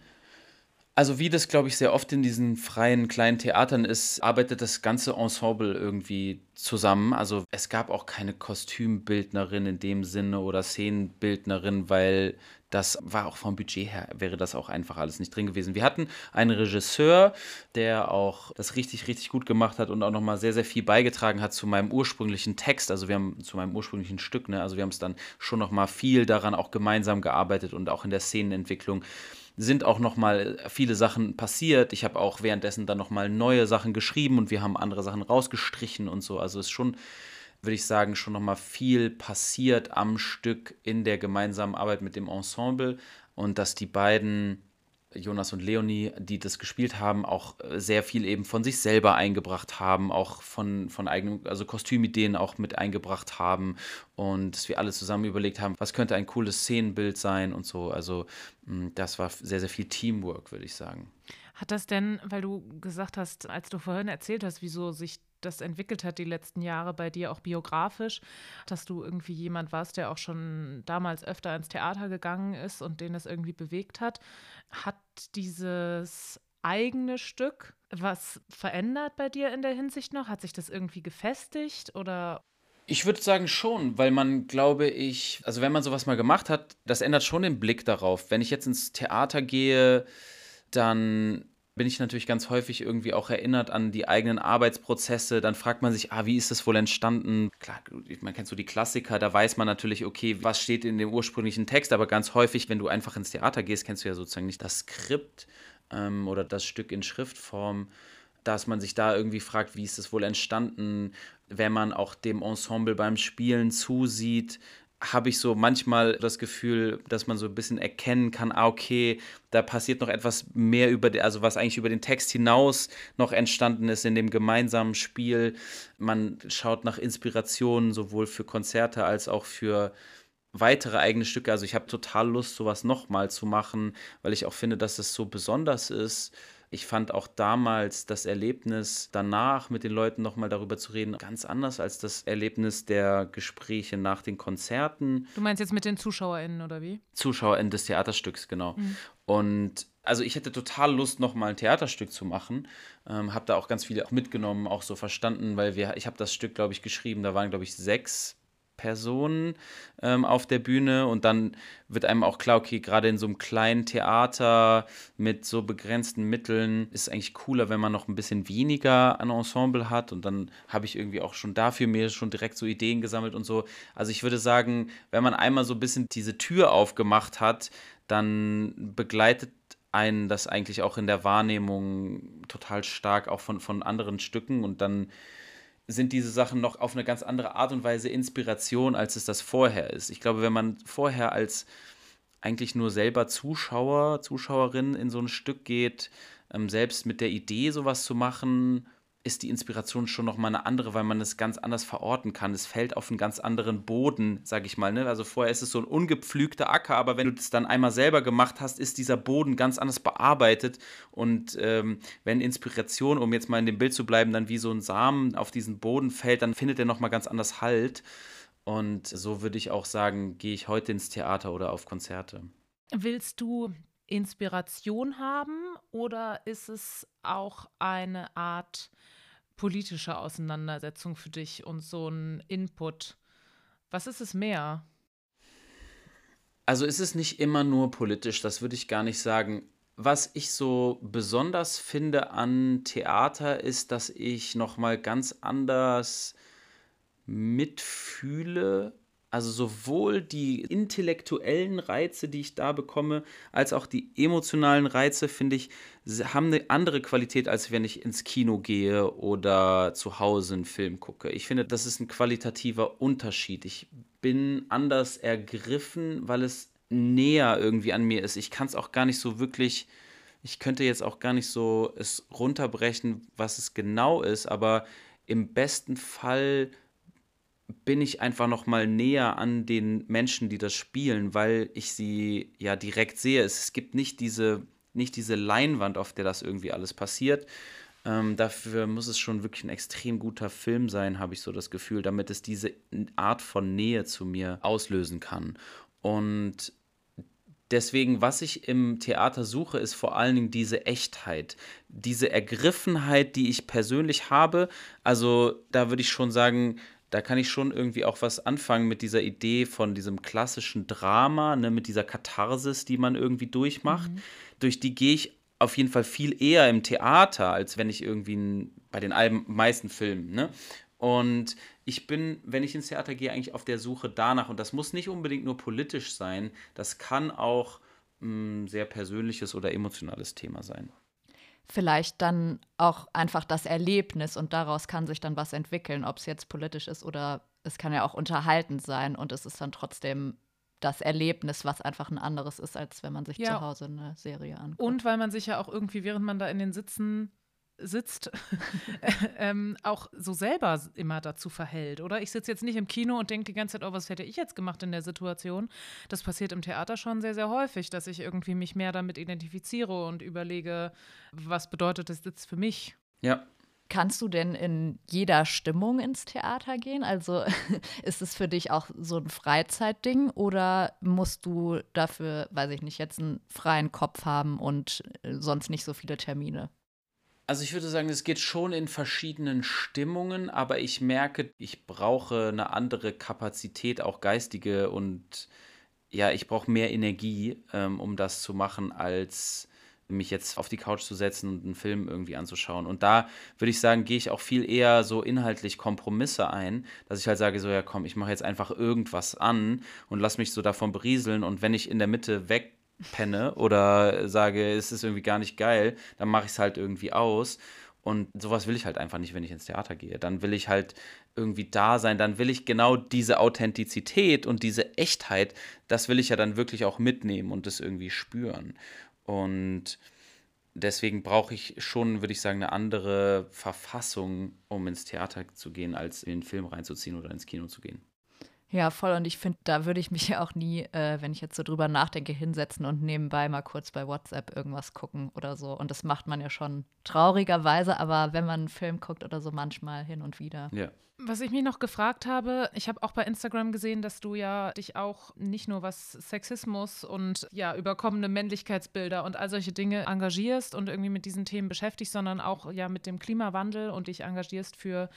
Also wie das, glaube ich, sehr oft in diesen freien kleinen Theatern ist, arbeitet das ganze Ensemble irgendwie zusammen. Also es gab auch keine Kostümbildnerin in dem Sinne oder Szenenbildnerin, weil das war auch vom Budget her, wäre das auch einfach alles nicht drin gewesen. Wir hatten einen Regisseur, der auch das richtig, richtig gut gemacht hat und auch nochmal sehr, sehr viel beigetragen hat zu meinem ursprünglichen Text. Also wir haben zu meinem ursprünglichen Stück, ne? also wir haben es dann schon nochmal viel daran auch gemeinsam gearbeitet und auch in der Szenenentwicklung sind auch noch mal viele Sachen passiert. Ich habe auch währenddessen dann noch mal neue Sachen geschrieben und wir haben andere Sachen rausgestrichen und so. Also ist schon, würde ich sagen, schon noch mal viel passiert am Stück in der gemeinsamen Arbeit mit dem Ensemble und dass die beiden Jonas und Leonie, die das gespielt haben, auch äh, sehr viel eben von sich selber eingebracht haben, auch von, von eigenen, also Kostümideen auch mit eingebracht haben und dass wir alle zusammen überlegt haben, was könnte ein cooles Szenenbild sein und so. Also mm, das war sehr, sehr viel Teamwork, würde ich sagen. Hat das denn, weil du gesagt hast, als du vorhin erzählt hast, wieso sich das entwickelt hat die letzten Jahre bei dir auch biografisch, dass du irgendwie jemand warst, der auch schon damals öfter ins Theater gegangen ist und den das irgendwie bewegt hat. Hat dieses eigene Stück was verändert bei dir in der Hinsicht noch? Hat sich das irgendwie gefestigt oder ich würde sagen schon, weil man, glaube ich, also wenn man sowas mal gemacht hat, das ändert schon den Blick darauf. Wenn ich jetzt ins Theater gehe, dann bin ich natürlich ganz häufig irgendwie auch erinnert an die eigenen Arbeitsprozesse. Dann fragt man sich, ah, wie ist das wohl entstanden? Klar, man kennt so die Klassiker, da weiß man natürlich, okay, was steht in dem ursprünglichen Text, aber ganz häufig, wenn du einfach ins Theater gehst, kennst du ja sozusagen nicht das Skript ähm, oder das Stück in Schriftform dass man sich da irgendwie fragt, wie ist es wohl entstanden, wenn man auch dem Ensemble beim Spielen zusieht, habe ich so manchmal das Gefühl, dass man so ein bisschen erkennen kann, ah, okay, da passiert noch etwas mehr über, also was eigentlich über den Text hinaus noch entstanden ist in dem gemeinsamen Spiel. Man schaut nach Inspirationen sowohl für Konzerte als auch für weitere eigene Stücke. Also ich habe total Lust, sowas nochmal zu machen, weil ich auch finde, dass es so besonders ist ich fand auch damals das Erlebnis danach mit den Leuten nochmal darüber zu reden ganz anders als das Erlebnis der Gespräche nach den Konzerten. Du meinst jetzt mit den ZuschauerInnen oder wie? ZuschauerInnen des Theaterstücks, genau. Mhm. Und also ich hätte total Lust, nochmal ein Theaterstück zu machen. Ähm, habe da auch ganz viele auch mitgenommen, auch so verstanden, weil wir, ich habe das Stück, glaube ich, geschrieben, da waren, glaube ich, sechs Personen ähm, auf der Bühne und dann wird einem auch klar, okay, gerade in so einem kleinen Theater mit so begrenzten Mitteln ist es eigentlich cooler, wenn man noch ein bisschen weniger an Ensemble hat und dann habe ich irgendwie auch schon dafür mir schon direkt so Ideen gesammelt und so. Also ich würde sagen, wenn man einmal so ein bisschen diese Tür aufgemacht hat, dann begleitet einen das eigentlich auch in der Wahrnehmung total stark auch von, von anderen Stücken und dann sind diese Sachen noch auf eine ganz andere Art und Weise Inspiration, als es das vorher ist. Ich glaube, wenn man vorher als eigentlich nur selber Zuschauer, Zuschauerin in so ein Stück geht, ähm, selbst mit der Idee, sowas zu machen, ist die Inspiration schon nochmal eine andere, weil man es ganz anders verorten kann. Es fällt auf einen ganz anderen Boden, sag ich mal. Ne? Also vorher ist es so ein ungepflügter Acker, aber wenn du das dann einmal selber gemacht hast, ist dieser Boden ganz anders bearbeitet. Und ähm, wenn Inspiration, um jetzt mal in dem Bild zu bleiben, dann wie so ein Samen auf diesen Boden fällt, dann findet er nochmal ganz anders Halt. Und so würde ich auch sagen, gehe ich heute ins Theater oder auf Konzerte. Willst du Inspiration haben oder ist es auch eine Art politische Auseinandersetzung für dich und so ein Input? Was ist es mehr? Also ist es nicht immer nur politisch, das würde ich gar nicht sagen. was ich so besonders finde an Theater ist, dass ich noch mal ganz anders mitfühle. Also sowohl die intellektuellen Reize, die ich da bekomme, als auch die emotionalen Reize, finde ich, haben eine andere Qualität, als wenn ich ins Kino gehe oder zu Hause einen Film gucke. Ich finde, das ist ein qualitativer Unterschied. Ich bin anders ergriffen, weil es näher irgendwie an mir ist. Ich kann es auch gar nicht so wirklich, ich könnte jetzt auch gar nicht so es runterbrechen, was es genau ist, aber im besten Fall bin ich einfach noch mal näher an den Menschen, die das spielen, weil ich sie ja direkt sehe. Es gibt nicht diese, nicht diese Leinwand, auf der das irgendwie alles passiert. Ähm, dafür muss es schon wirklich ein extrem guter Film sein, habe ich so das Gefühl, damit es diese Art von Nähe zu mir auslösen kann. Und deswegen, was ich im Theater suche, ist vor allen Dingen diese Echtheit, diese Ergriffenheit, die ich persönlich habe. Also da würde ich schon sagen, da kann ich schon irgendwie auch was anfangen mit dieser Idee von diesem klassischen Drama, ne, mit dieser Katharsis, die man irgendwie durchmacht. Mhm. Durch die gehe ich auf jeden Fall viel eher im Theater, als wenn ich irgendwie bei den meisten Filmen. Ne? Und ich bin, wenn ich ins Theater gehe, eigentlich auf der Suche danach. Und das muss nicht unbedingt nur politisch sein. Das kann auch ein sehr persönliches oder emotionales Thema sein. Vielleicht dann auch einfach das Erlebnis und daraus kann sich dann was entwickeln, ob es jetzt politisch ist oder es kann ja auch unterhaltend sein und es ist dann trotzdem das Erlebnis, was einfach ein anderes ist, als wenn man sich ja. zu Hause eine Serie anguckt. Und weil man sich ja auch irgendwie, während man da in den Sitzen sitzt, ähm, auch so selber immer dazu verhält, oder? Ich sitze jetzt nicht im Kino und denke die ganze Zeit, oh, was hätte ich jetzt gemacht in der Situation? Das passiert im Theater schon sehr, sehr häufig, dass ich irgendwie mich mehr damit identifiziere und überlege, was bedeutet das jetzt für mich? Ja. Kannst du denn in jeder Stimmung ins Theater gehen? Also ist es für dich auch so ein Freizeitding oder musst du dafür, weiß ich nicht, jetzt einen freien Kopf haben und äh, sonst nicht so viele Termine? Also ich würde sagen, es geht schon in verschiedenen Stimmungen, aber ich merke, ich brauche eine andere Kapazität, auch geistige und ja, ich brauche mehr Energie, ähm, um das zu machen, als mich jetzt auf die Couch zu setzen und einen Film irgendwie anzuschauen. Und da würde ich sagen, gehe ich auch viel eher so inhaltlich Kompromisse ein, dass ich halt sage, so ja komm, ich mache jetzt einfach irgendwas an und lass mich so davon berieseln und wenn ich in der Mitte weg penne oder sage, es ist irgendwie gar nicht geil, dann mache ich es halt irgendwie aus. Und sowas will ich halt einfach nicht, wenn ich ins Theater gehe. Dann will ich halt irgendwie da sein, dann will ich genau diese Authentizität und diese Echtheit, das will ich ja dann wirklich auch mitnehmen und das irgendwie spüren. Und deswegen brauche ich schon, würde ich sagen, eine andere Verfassung, um ins Theater zu gehen, als in den Film reinzuziehen oder ins Kino zu gehen. Ja, voll. Und ich finde, da würde ich mich ja auch nie, äh, wenn ich jetzt so drüber nachdenke, hinsetzen und nebenbei mal kurz bei WhatsApp irgendwas gucken oder so. Und das macht man ja schon traurigerweise, aber wenn man einen Film guckt oder so, manchmal hin und wieder. Ja. Was ich mich noch gefragt habe, ich habe auch bei Instagram gesehen, dass du ja dich auch nicht nur was Sexismus und ja überkommene Männlichkeitsbilder und all solche Dinge engagierst und irgendwie mit diesen Themen beschäftigst, sondern auch ja mit dem Klimawandel und dich engagierst für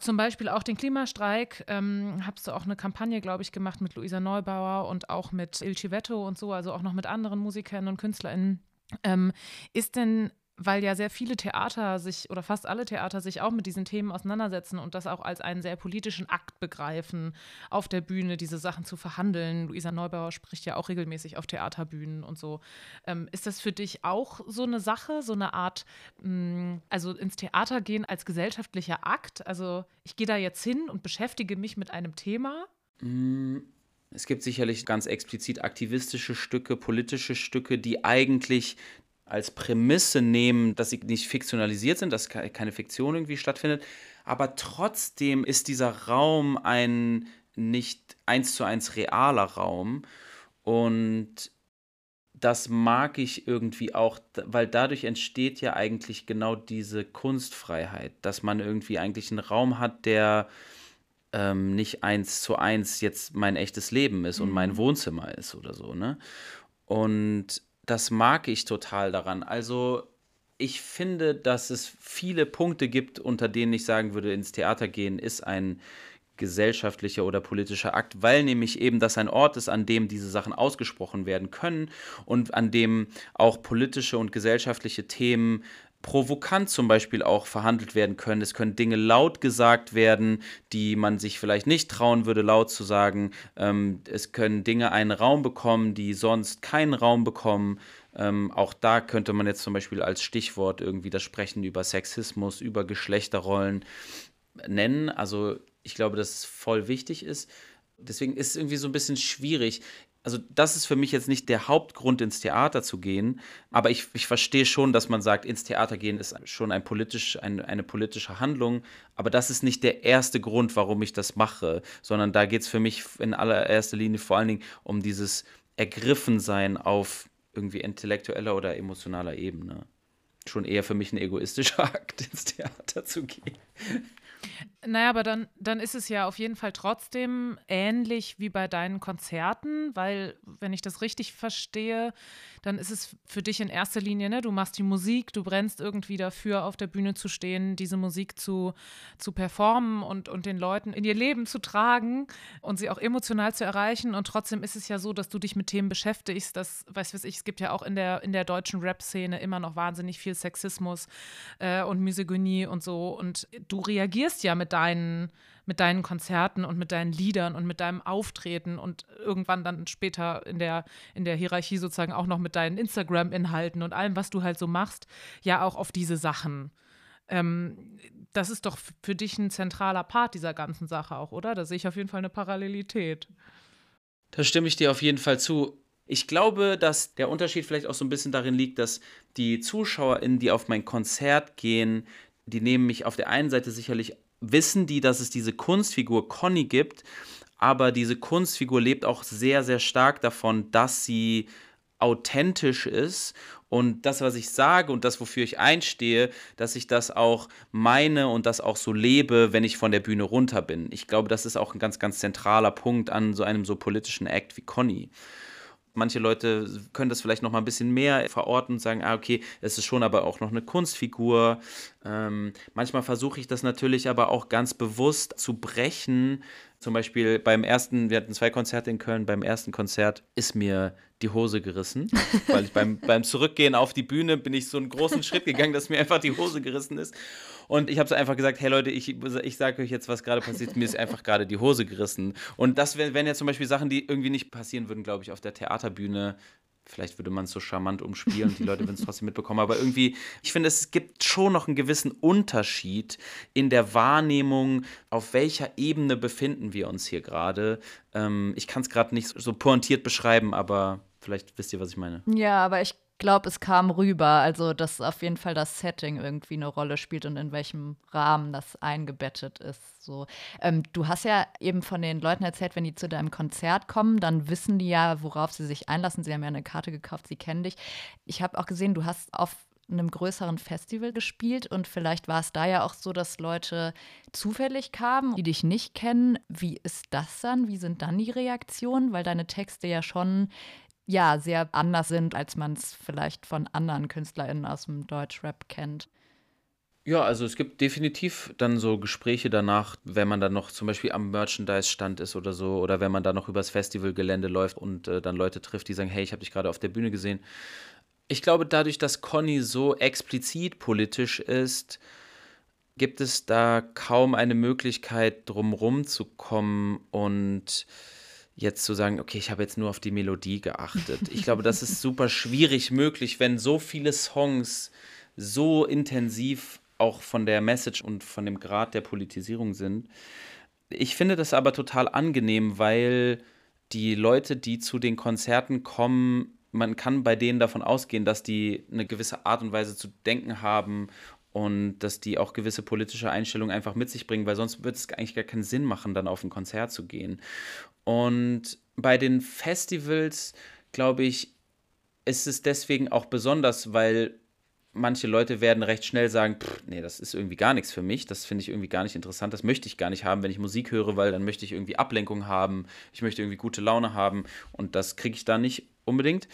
zum Beispiel auch den Klimastreik. Ähm, hast du auch eine Kampagne, glaube ich, gemacht mit Luisa Neubauer und auch mit Il Civetto und so, also auch noch mit anderen Musikern und KünstlerInnen. Ähm, ist denn weil ja sehr viele Theater sich oder fast alle Theater sich auch mit diesen Themen auseinandersetzen und das auch als einen sehr politischen Akt begreifen, auf der Bühne diese Sachen zu verhandeln. Luisa Neubauer spricht ja auch regelmäßig auf Theaterbühnen und so. Ähm, ist das für dich auch so eine Sache, so eine Art, mh, mm, also ins Theater gehen als gesellschaftlicher Akt? Also ich gehe da jetzt hin und beschäftige mich mit einem Thema? Mm. Es gibt sicherlich ganz explizit aktivistische Stücke, politische Stücke, die eigentlich als Prämisse nehmen, dass sie nicht fiktionalisiert sind, dass keine Fiktion irgendwie stattfindet. Aber trotzdem ist dieser Raum ein nicht eins zu eins realer Raum. Und das mag ich irgendwie auch, weil dadurch entsteht ja eigentlich genau diese Kunstfreiheit, dass man irgendwie eigentlich einen Raum hat, der ähm, nicht eins zu eins jetzt mein echtes Leben ist und mein mhm. Wohnzimmer ist oder so, ne? Und das mag ich total daran. Also ich finde, dass es viele Punkte gibt, unter denen ich sagen würde, ins Theater gehen ist ein gesellschaftlicher oder politischer Akt, weil nämlich eben das ein Ort ist, an dem diese Sachen ausgesprochen werden können und an dem auch politische und gesellschaftliche Themen provokant zum Beispiel auch verhandelt werden können. Es können Dinge laut gesagt werden, die man sich vielleicht nicht trauen würde, laut zu sagen. Ähm, es können Dinge einen Raum bekommen, die sonst keinen Raum bekommen. Ähm, auch da könnte man jetzt zum Beispiel als Stichwort irgendwie das Sprechen über Sexismus, über Geschlechterrollen nennen. Also ich glaube, dass es voll wichtig ist. Deswegen ist es irgendwie so ein bisschen schwierig also das ist für mich jetzt nicht der Hauptgrund, ins Theater zu gehen, aber ich, ich verstehe schon, dass man sagt, ins Theater gehen ist schon ein politisch, ein, eine politische Handlung, aber das ist nicht der erste Grund, warum ich das mache, sondern da geht es für mich in allererster Linie vor allen Dingen um dieses Ergriffensein auf irgendwie intellektueller oder emotionaler Ebene. Schon eher für mich ein egoistischer Akt, ins Theater zu gehen. Naja, aber dann, dann ist es ja auf jeden Fall trotzdem ähnlich wie bei deinen Konzerten, weil, wenn ich das richtig verstehe, dann ist es für dich in erster Linie, ne, du machst die Musik, du brennst irgendwie dafür, auf der Bühne zu stehen, diese Musik zu, zu performen und, und den Leuten in ihr Leben zu tragen und sie auch emotional zu erreichen. Und trotzdem ist es ja so, dass du dich mit Themen beschäftigst, dass, weiß was ich, es gibt ja auch in der, in der deutschen Rap-Szene immer noch wahnsinnig viel Sexismus äh, und Misogynie und so. Und du reagierst ja mit deinen, mit deinen Konzerten und mit deinen Liedern und mit deinem Auftreten und irgendwann dann später in der, in der Hierarchie sozusagen auch noch mit deinen Instagram-Inhalten und allem, was du halt so machst, ja auch auf diese Sachen. Ähm, das ist doch für dich ein zentraler Part dieser ganzen Sache auch, oder? Da sehe ich auf jeden Fall eine Parallelität. Da stimme ich dir auf jeden Fall zu. Ich glaube, dass der Unterschied vielleicht auch so ein bisschen darin liegt, dass die ZuschauerInnen, die auf mein Konzert gehen, die nehmen mich auf der einen Seite sicherlich wissen die, dass es diese Kunstfigur Conny gibt, aber diese Kunstfigur lebt auch sehr, sehr stark davon, dass sie authentisch ist und das, was ich sage und das, wofür ich einstehe, dass ich das auch meine und das auch so lebe, wenn ich von der Bühne runter bin. Ich glaube, das ist auch ein ganz, ganz zentraler Punkt an so einem so politischen Act wie Conny. Manche Leute können das vielleicht noch mal ein bisschen mehr verorten und sagen, ah, okay, es ist schon aber auch noch eine Kunstfigur. Ähm, manchmal versuche ich das natürlich aber auch ganz bewusst zu brechen. Zum Beispiel beim ersten, wir hatten zwei Konzerte in Köln, beim ersten Konzert ist mir die Hose gerissen, weil ich beim, beim Zurückgehen auf die Bühne bin ich so einen großen Schritt gegangen, dass mir einfach die Hose gerissen ist. Und ich habe so einfach gesagt, hey Leute, ich, ich sage euch jetzt, was gerade passiert, mir ist einfach gerade die Hose gerissen. Und das wären ja zum Beispiel Sachen, die irgendwie nicht passieren würden, glaube ich, auf der Theaterbühne. Vielleicht würde man es so charmant umspielen und die Leute würden es trotzdem mitbekommen. Aber irgendwie, ich finde, es gibt schon noch einen gewissen Unterschied in der Wahrnehmung, auf welcher Ebene befinden wir uns hier gerade. Ähm, ich kann es gerade nicht so pointiert beschreiben, aber vielleicht wisst ihr, was ich meine. Ja, aber ich glaube, es kam rüber, also dass auf jeden Fall das Setting irgendwie eine Rolle spielt und in welchem Rahmen das eingebettet ist. So, ähm, du hast ja eben von den Leuten erzählt, wenn die zu deinem Konzert kommen, dann wissen die ja, worauf sie sich einlassen. Sie haben ja eine Karte gekauft, sie kennen dich. Ich habe auch gesehen, du hast auf einem größeren Festival gespielt und vielleicht war es da ja auch so, dass Leute zufällig kamen, die dich nicht kennen. Wie ist das dann? Wie sind dann die Reaktionen? Weil deine Texte ja schon ja sehr anders sind, als man es vielleicht von anderen KünstlerInnen aus dem Deutschrap kennt. Ja, also es gibt definitiv dann so Gespräche danach, wenn man dann noch zum Beispiel am Merchandise-Stand ist oder so, oder wenn man dann noch übers Festivalgelände läuft und äh, dann Leute trifft, die sagen, hey, ich habe dich gerade auf der Bühne gesehen. Ich glaube, dadurch, dass Conny so explizit politisch ist, gibt es da kaum eine Möglichkeit, drumherum zu kommen und jetzt zu sagen, okay, ich habe jetzt nur auf die Melodie geachtet. Ich glaube, das ist super schwierig möglich, wenn so viele Songs so intensiv auch von der Message und von dem Grad der Politisierung sind. Ich finde das aber total angenehm, weil die Leute, die zu den Konzerten kommen, man kann bei denen davon ausgehen, dass die eine gewisse Art und Weise zu denken haben und dass die auch gewisse politische Einstellungen einfach mit sich bringen, weil sonst würde es eigentlich gar keinen Sinn machen, dann auf ein Konzert zu gehen. Und bei den Festivals, glaube ich, ist es deswegen auch besonders, weil manche Leute werden recht schnell sagen, pff, nee, das ist irgendwie gar nichts für mich, das finde ich irgendwie gar nicht interessant, das möchte ich gar nicht haben, wenn ich Musik höre, weil dann möchte ich irgendwie Ablenkung haben, ich möchte irgendwie gute Laune haben und das kriege ich da nicht unbedingt.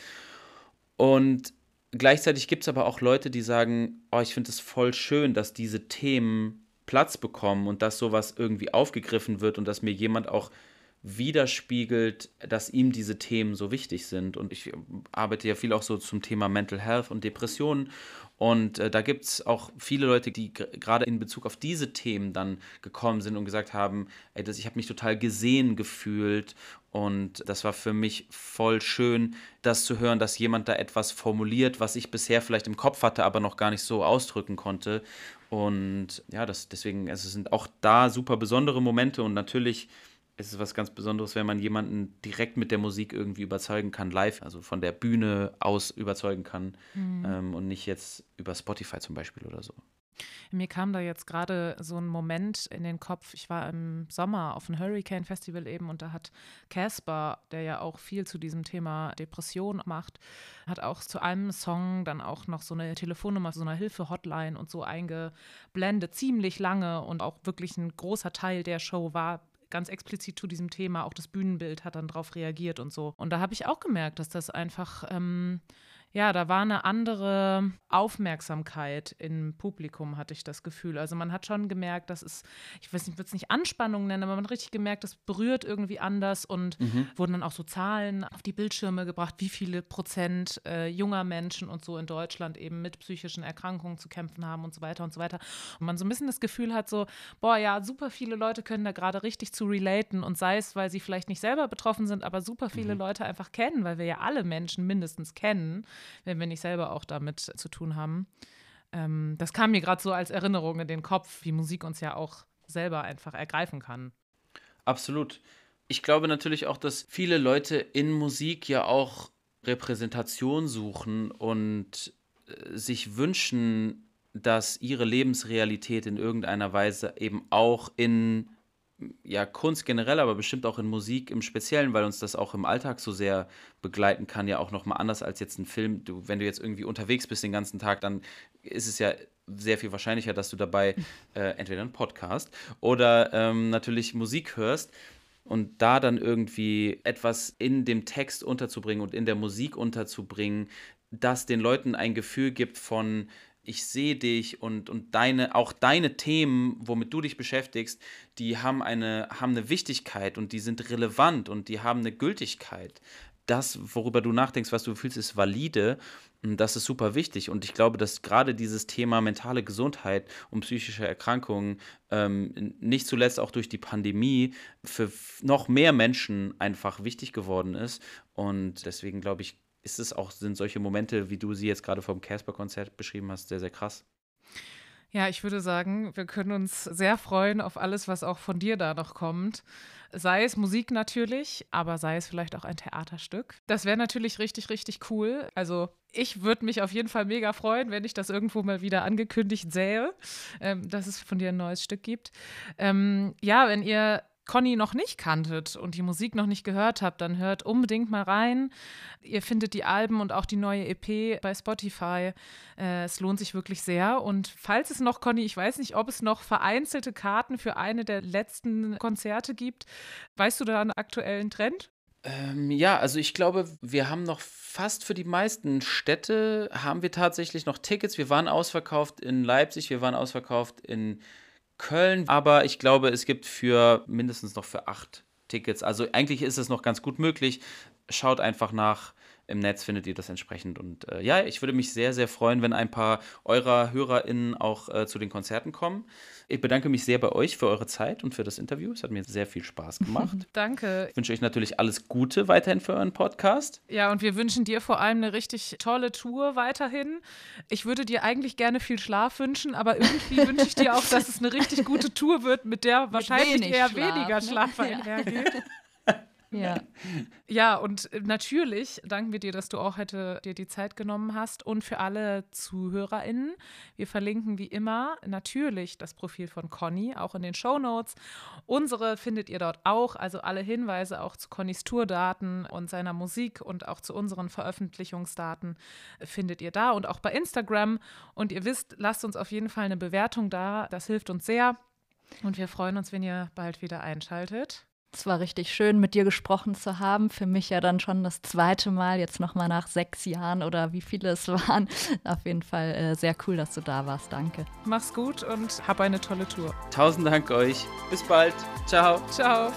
Und gleichzeitig gibt es aber auch Leute, die sagen, oh, ich finde es voll schön, dass diese Themen Platz bekommen und dass sowas irgendwie aufgegriffen wird und dass mir jemand auch widerspiegelt, dass ihm diese Themen so wichtig sind. Und ich arbeite ja viel auch so zum Thema Mental Health und Depressionen. Und äh, da gibt es auch viele Leute, die gerade in Bezug auf diese Themen dann gekommen sind und gesagt haben, ey, das, ich habe mich total gesehen gefühlt. Und das war für mich voll schön, das zu hören, dass jemand da etwas formuliert, was ich bisher vielleicht im Kopf hatte, aber noch gar nicht so ausdrücken konnte. Und ja, das, deswegen, also es sind auch da super besondere Momente und natürlich ist es was ganz Besonderes, wenn man jemanden direkt mit der Musik irgendwie überzeugen kann, live, also von der Bühne aus überzeugen kann mhm. ähm, und nicht jetzt über Spotify zum Beispiel oder so. Mir kam da jetzt gerade so ein Moment in den Kopf. Ich war im Sommer auf einem Hurricane Festival eben und da hat Casper, der ja auch viel zu diesem Thema Depression macht, hat auch zu einem Song dann auch noch so eine Telefonnummer, so eine Hilfe-Hotline und so eingeblendet, ziemlich lange und auch wirklich ein großer Teil der Show war ganz explizit zu diesem Thema. Auch das Bühnenbild hat dann darauf reagiert und so. Und da habe ich auch gemerkt, dass das einfach ähm, ja, da war eine andere Aufmerksamkeit im Publikum, hatte ich das Gefühl. Also man hat schon gemerkt, dass es, ich weiß nicht, ich würde es nicht Anspannung nennen, aber man hat richtig gemerkt, das berührt irgendwie anders und mhm. wurden dann auch so Zahlen auf die Bildschirme gebracht, wie viele Prozent äh, junger Menschen und so in Deutschland eben mit psychischen Erkrankungen zu kämpfen haben und so weiter und so weiter. Und man so ein bisschen das Gefühl hat, so, boah, ja, super viele Leute können da gerade richtig zu relaten und sei es, weil sie vielleicht nicht selber betroffen sind, aber super viele mhm. Leute einfach kennen, weil wir ja alle Menschen mindestens kennen wenn wir nicht selber auch damit zu tun haben. Ähm, das kam mir gerade so als Erinnerung in den Kopf, wie Musik uns ja auch selber einfach ergreifen kann. Absolut. Ich glaube natürlich auch, dass viele Leute in Musik ja auch Repräsentation suchen und äh, sich wünschen, dass ihre Lebensrealität in irgendeiner Weise eben auch in ja, Kunst generell, aber bestimmt auch in Musik im Speziellen, weil uns das auch im Alltag so sehr begleiten kann, ja auch nochmal anders als jetzt ein Film. Du, wenn du jetzt irgendwie unterwegs bist den ganzen Tag, dann ist es ja sehr viel wahrscheinlicher, dass du dabei äh, entweder einen Podcast oder ähm, natürlich Musik hörst. Und da dann irgendwie etwas in dem Text unterzubringen und in der Musik unterzubringen, das den Leuten ein Gefühl gibt von, ich sehe dich und, und deine, auch deine Themen, womit du dich beschäftigst, die haben eine, haben eine Wichtigkeit und die sind relevant und die haben eine Gültigkeit. Das, worüber du nachdenkst, was du fühlst, ist valide das ist super wichtig. Und ich glaube, dass gerade dieses Thema mentale Gesundheit und psychische Erkrankungen ähm, nicht zuletzt auch durch die Pandemie für noch mehr Menschen einfach wichtig geworden ist. Und deswegen glaube ich, ist es auch, sind solche Momente, wie du sie jetzt gerade vom Casper-Konzert beschrieben hast, sehr, sehr krass. Ja, ich würde sagen, wir können uns sehr freuen auf alles, was auch von dir da noch kommt. Sei es Musik natürlich, aber sei es vielleicht auch ein Theaterstück. Das wäre natürlich richtig, richtig cool. Also ich würde mich auf jeden Fall mega freuen, wenn ich das irgendwo mal wieder angekündigt sähe, ähm, dass es von dir ein neues Stück gibt. Ähm, ja, wenn ihr Conny noch nicht kanntet und die Musik noch nicht gehört habt, dann hört unbedingt mal rein. Ihr findet die Alben und auch die neue EP bei Spotify. Äh, es lohnt sich wirklich sehr. Und falls es noch, Conny, ich weiß nicht, ob es noch vereinzelte Karten für eine der letzten Konzerte gibt. Weißt du da einen aktuellen Trend? Ähm, ja, also ich glaube, wir haben noch fast für die meisten Städte haben wir tatsächlich noch Tickets. Wir waren ausverkauft in Leipzig, wir waren ausverkauft in Köln, aber ich glaube, es gibt für mindestens noch für acht Tickets. Also eigentlich ist es noch ganz gut möglich. Schaut einfach nach im Netz findet ihr das entsprechend. Und äh, ja, ich würde mich sehr, sehr freuen, wenn ein paar eurer HörerInnen auch äh, zu den Konzerten kommen. Ich bedanke mich sehr bei euch für eure Zeit und für das Interview. Es hat mir sehr viel Spaß gemacht. Danke. Ich wünsche euch natürlich alles Gute weiterhin für euren Podcast. Ja, und wir wünschen dir vor allem eine richtig tolle Tour weiterhin. Ich würde dir eigentlich gerne viel Schlaf wünschen, aber irgendwie wünsche ich dir auch, dass es eine richtig gute Tour wird, mit der wahrscheinlich mit eher Schlaf, weniger ne? Schlaf einhergeht. Ja. Ja, und natürlich danken wir dir, dass du auch heute dir die Zeit genommen hast. Und für alle ZuhörerInnen, wir verlinken wie immer natürlich das Profil von Conny, auch in den Show Notes. Unsere findet ihr dort auch, also alle Hinweise auch zu Connys Tourdaten und seiner Musik und auch zu unseren Veröffentlichungsdaten findet ihr da und auch bei Instagram. Und ihr wisst, lasst uns auf jeden Fall eine Bewertung da, das hilft uns sehr. Und wir freuen uns, wenn ihr bald wieder einschaltet. Es war richtig schön, mit dir gesprochen zu haben. Für mich ja dann schon das zweite Mal, jetzt nochmal nach sechs Jahren oder wie viele es waren. Auf jeden Fall äh, sehr cool, dass du da warst. Danke. Mach's gut und hab eine tolle Tour. Tausend Dank euch. Bis bald. Ciao. Ciao.